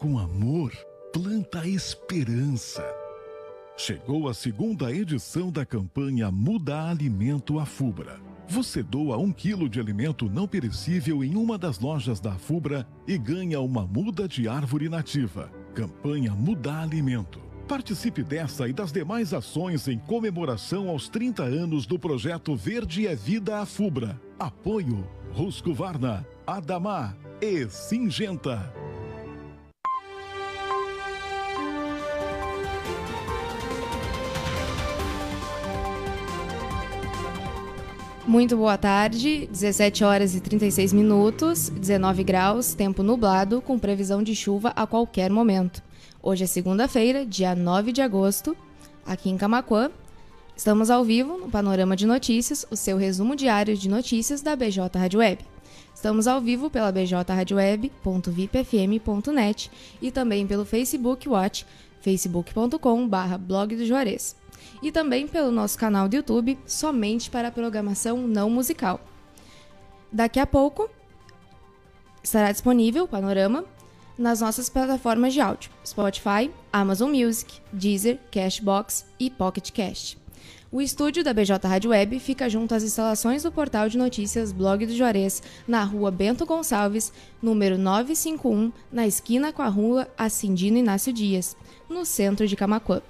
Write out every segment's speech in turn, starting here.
Com amor, planta esperança. Chegou a segunda edição da campanha Muda Alimento Afubra. Você doa um quilo de alimento não perecível em uma das lojas da Afubra e ganha uma muda de árvore nativa. Campanha Muda Alimento. Participe dessa e das demais ações em comemoração aos 30 anos do projeto Verde é Vida Afubra. Apoio Ruscovarna, Adamar e Singenta. Muito boa tarde, 17 horas e 36 minutos, 19 graus, tempo nublado, com previsão de chuva a qualquer momento. Hoje é segunda-feira, dia 9 de agosto, aqui em Camacuã. Estamos ao vivo no Panorama de Notícias, o seu resumo diário de notícias da BJ Rádio Web. Estamos ao vivo pela bjradioweb.vipfm.net e também pelo Facebook Watch, facebook.com.br blog do Juarez e também pelo nosso canal do YouTube, somente para programação não musical. Daqui a pouco estará disponível o panorama nas nossas plataformas de áudio: Spotify, Amazon Music, Deezer, Cashbox e Pocket Cast. O estúdio da BJ Rádio Web fica junto às instalações do portal de notícias Blog do Juarez, na rua Bento Gonçalves, número 951, na esquina com a rua Acindino Inácio Dias, no centro de Camacuã.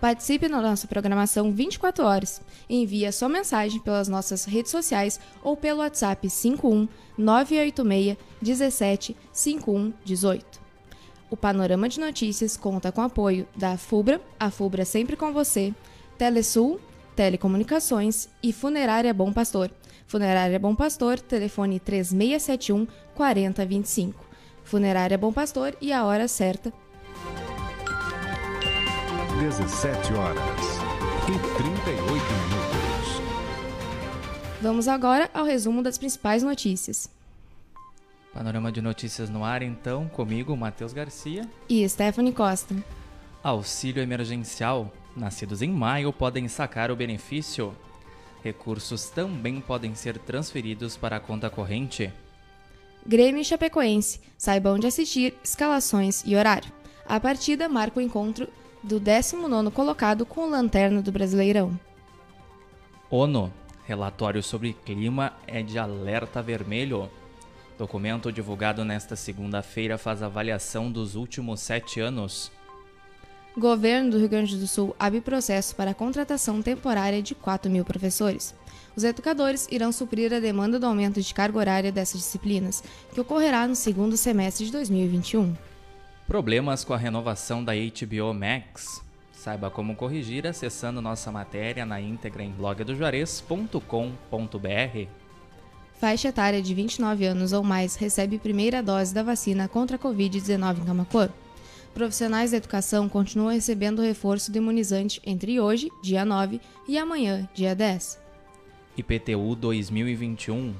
Participe da nossa programação 24 horas. Envie a sua mensagem pelas nossas redes sociais ou pelo WhatsApp 51 986 17 51 18. O Panorama de Notícias conta com apoio da FUBRA, a FUBRA sempre com você, Telesul, Telecomunicações e Funerária Bom Pastor. Funerária Bom Pastor, telefone 3671 4025. Funerária Bom Pastor e a hora certa, 17 horas e 38 minutos. Vamos agora ao resumo das principais notícias. Panorama de notícias no ar, então, comigo, Matheus Garcia. E Stephanie Costa. Auxílio emergencial. Nascidos em maio podem sacar o benefício. Recursos também podem ser transferidos para a conta corrente. Grêmio Chapecoense. Saiba onde assistir, escalações e horário. A partida marca o encontro do 19º colocado com o Lanterna do Brasileirão. ONU. Relatório sobre clima é de alerta vermelho. Documento divulgado nesta segunda-feira faz avaliação dos últimos sete anos. Governo do Rio Grande do Sul abre processo para a contratação temporária de 4 mil professores. Os educadores irão suprir a demanda do aumento de carga horária dessas disciplinas, que ocorrerá no segundo semestre de 2021. Problemas com a renovação da HBO Max? Saiba como corrigir acessando nossa matéria na íntegra em blogdojuarez.com.br. Faixa etária de 29 anos ou mais recebe primeira dose da vacina contra a Covid-19 em Camacuã. Profissionais da educação continuam recebendo reforço do imunizante entre hoje, dia 9, e amanhã, dia 10. IPTU 2021.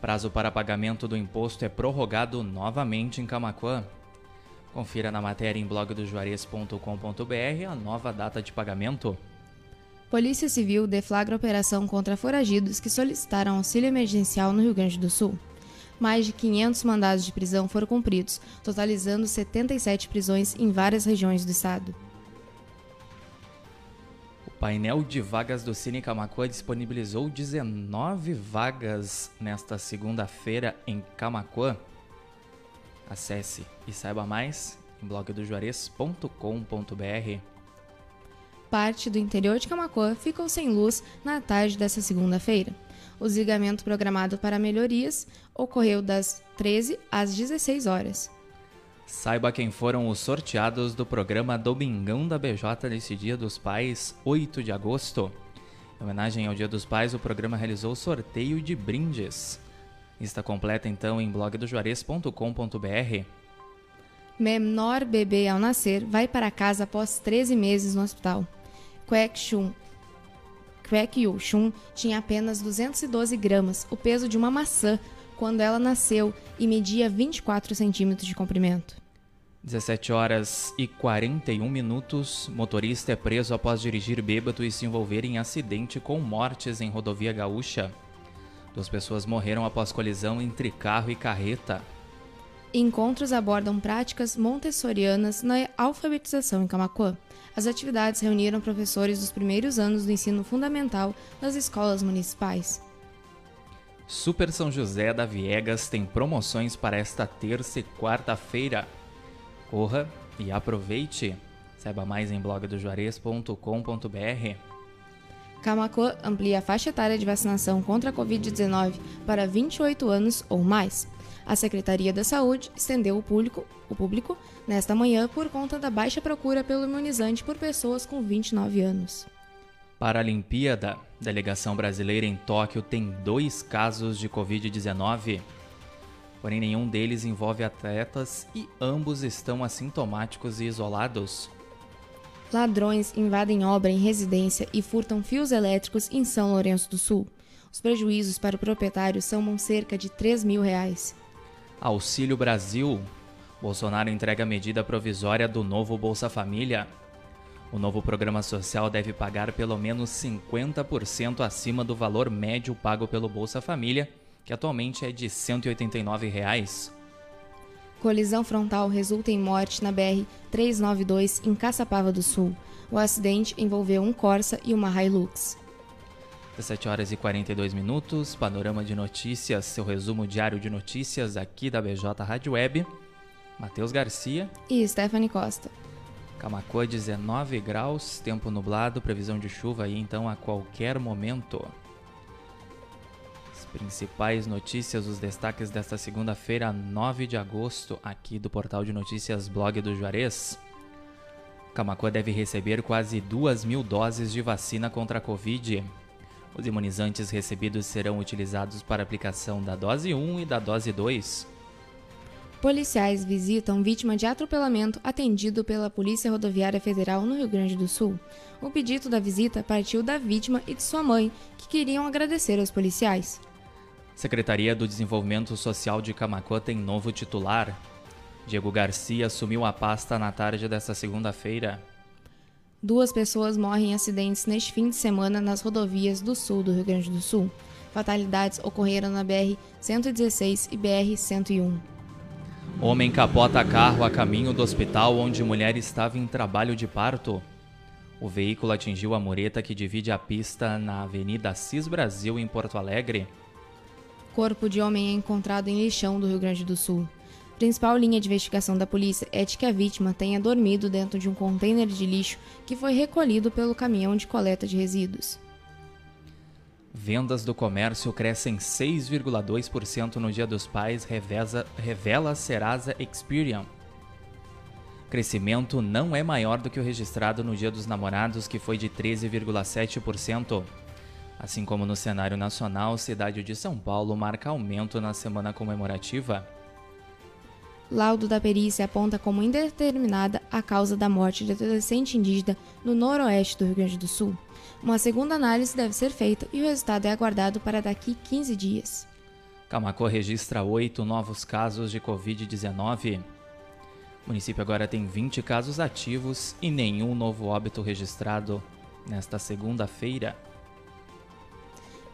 Prazo para pagamento do imposto é prorrogado novamente em Camacuã. Confira na matéria em blogdojuarez.com.br a nova data de pagamento. Polícia Civil deflagra operação contra foragidos que solicitaram auxílio emergencial no Rio Grande do Sul. Mais de 500 mandados de prisão foram cumpridos, totalizando 77 prisões em várias regiões do estado. O painel de vagas do Cine Camacuã disponibilizou 19 vagas nesta segunda-feira em Camacuã. Acesse e saiba mais em blogdojuarez.com.br. Parte do interior de Camacuã ficou sem luz na tarde dessa segunda-feira. O desligamento programado para melhorias ocorreu das 13 às 16 horas. Saiba quem foram os sorteados do programa Domingão da BJ nesse Dia dos Pais, 8 de agosto. Em homenagem ao Dia dos Pais, o programa realizou sorteio de brindes. Está completa então em blogdojuarez.com.br. Menor bebê ao nascer vai para casa após 13 meses no hospital. Kwek Shun Kwek Yu Shun tinha apenas 212 gramas, o peso de uma maçã, quando ela nasceu e media 24 centímetros de comprimento. 17 horas e 41 minutos. Motorista é preso após dirigir bêbado e se envolver em acidente com mortes em rodovia gaúcha. Duas pessoas morreram após colisão entre carro e carreta. Encontros abordam práticas montessorianas na alfabetização em Camacuã. As atividades reuniram professores dos primeiros anos do ensino fundamental das escolas municipais. Super São José da Viegas tem promoções para esta terça e quarta-feira. Corra e aproveite! Saiba mais em blogdojuarez.com.br. Camacuã amplia a faixa etária de vacinação contra a Covid-19 para 28 anos ou mais. A Secretaria da Saúde estendeu o público, o público nesta manhã por conta da baixa procura pelo imunizante por pessoas com 29 anos. Paralimpíada. Delegação brasileira em Tóquio tem dois casos de Covid-19. Porém, nenhum deles envolve atletas e ambos estão assintomáticos e isolados. Ladrões invadem obra em residência e furtam fios elétricos em São Lourenço do Sul. Os prejuízos para o proprietário somam cerca de 3 mil reais. Auxílio Brasil. Bolsonaro entrega medida provisória do novo Bolsa Família. O novo programa social deve pagar pelo menos 50% acima do valor médio pago pelo Bolsa Família, que atualmente é de 189 reais. Colisão frontal resulta em morte na BR 392 em Caçapava do Sul. O acidente envolveu um Corsa e uma Hilux. 17 horas e 42 minutos, panorama de notícias, seu resumo diário de notícias aqui da BJ Rádio Web. Matheus Garcia e Stephanie Costa. Camacoa 19 graus, tempo nublado, previsão de chuva aí então a qualquer momento. Principais notícias, os destaques desta segunda-feira, 9 de agosto, aqui do portal de notícias Blog do Juarez. Camacoa deve receber quase 2 mil doses de vacina contra a Covid. Os imunizantes recebidos serão utilizados para aplicação da dose 1 e da dose 2. Policiais visitam vítima de atropelamento atendido pela Polícia Rodoviária Federal no Rio Grande do Sul. O pedido da visita partiu da vítima e de sua mãe, que queriam agradecer aos policiais. Secretaria do Desenvolvimento Social de Camacuã tem novo titular. Diego Garcia assumiu a pasta na tarde desta segunda-feira. Duas pessoas morrem em acidentes neste fim de semana nas rodovias do sul do Rio Grande do Sul. Fatalidades ocorreram na BR-116 e BR-101. Homem capota carro a caminho do hospital onde mulher estava em trabalho de parto. O veículo atingiu a mureta que divide a pista na Avenida Cis Brasil, em Porto Alegre. Corpo de homem é encontrado em lixão do Rio Grande do Sul principal linha de investigação da polícia é de que a vítima tenha dormido dentro de um container de lixo que foi recolhido pelo caminhão de coleta de resíduos. Vendas do comércio crescem 6,2% no Dia dos Pais, reveza, revela Serasa Experian. Crescimento não é maior do que o registrado no Dia dos Namorados, que foi de 13,7%. Assim como no cenário nacional, cidade de São Paulo marca aumento na semana comemorativa. Laudo da perícia aponta como indeterminada a causa da morte de adolescente indígena no noroeste do Rio Grande do Sul. Uma segunda análise deve ser feita e o resultado é aguardado para daqui 15 dias. Camacô registra oito novos casos de Covid-19. O município agora tem 20 casos ativos e nenhum novo óbito registrado nesta segunda-feira.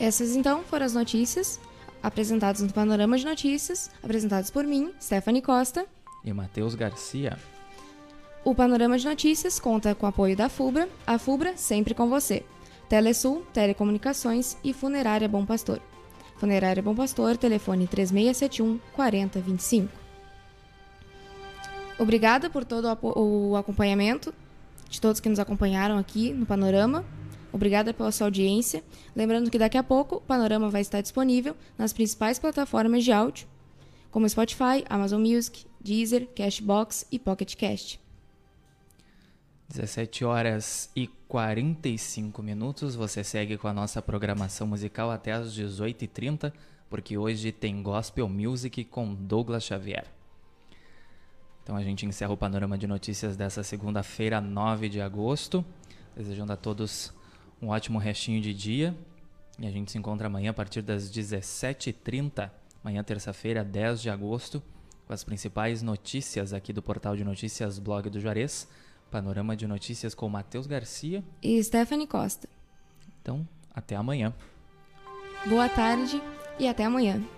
Essas então foram as notícias apresentados no Panorama de Notícias, apresentados por mim, Stephanie Costa e Matheus Garcia. O Panorama de Notícias conta com o apoio da FUBRA, a FUBRA sempre com você. Telesul, Telecomunicações e Funerária Bom Pastor. Funerária Bom Pastor, telefone 3671 4025. Obrigada por todo o acompanhamento de todos que nos acompanharam aqui no Panorama. Obrigada pela sua audiência. Lembrando que daqui a pouco o Panorama vai estar disponível nas principais plataformas de áudio, como Spotify, Amazon Music, Deezer, Cashbox e Pocket Cast. 17 horas e 45 minutos. Você segue com a nossa programação musical até as 18h30, porque hoje tem Gospel Music com Douglas Xavier. Então a gente encerra o panorama de notícias dessa segunda-feira, 9 de agosto. Desejando a todos um ótimo restinho de dia. E a gente se encontra amanhã a partir das 17h30, amanhã terça-feira, 10 de agosto, com as principais notícias aqui do portal de notícias Blog do Juarez. Panorama de notícias com Matheus Garcia e Stephanie Costa. Então, até amanhã. Boa tarde e até amanhã.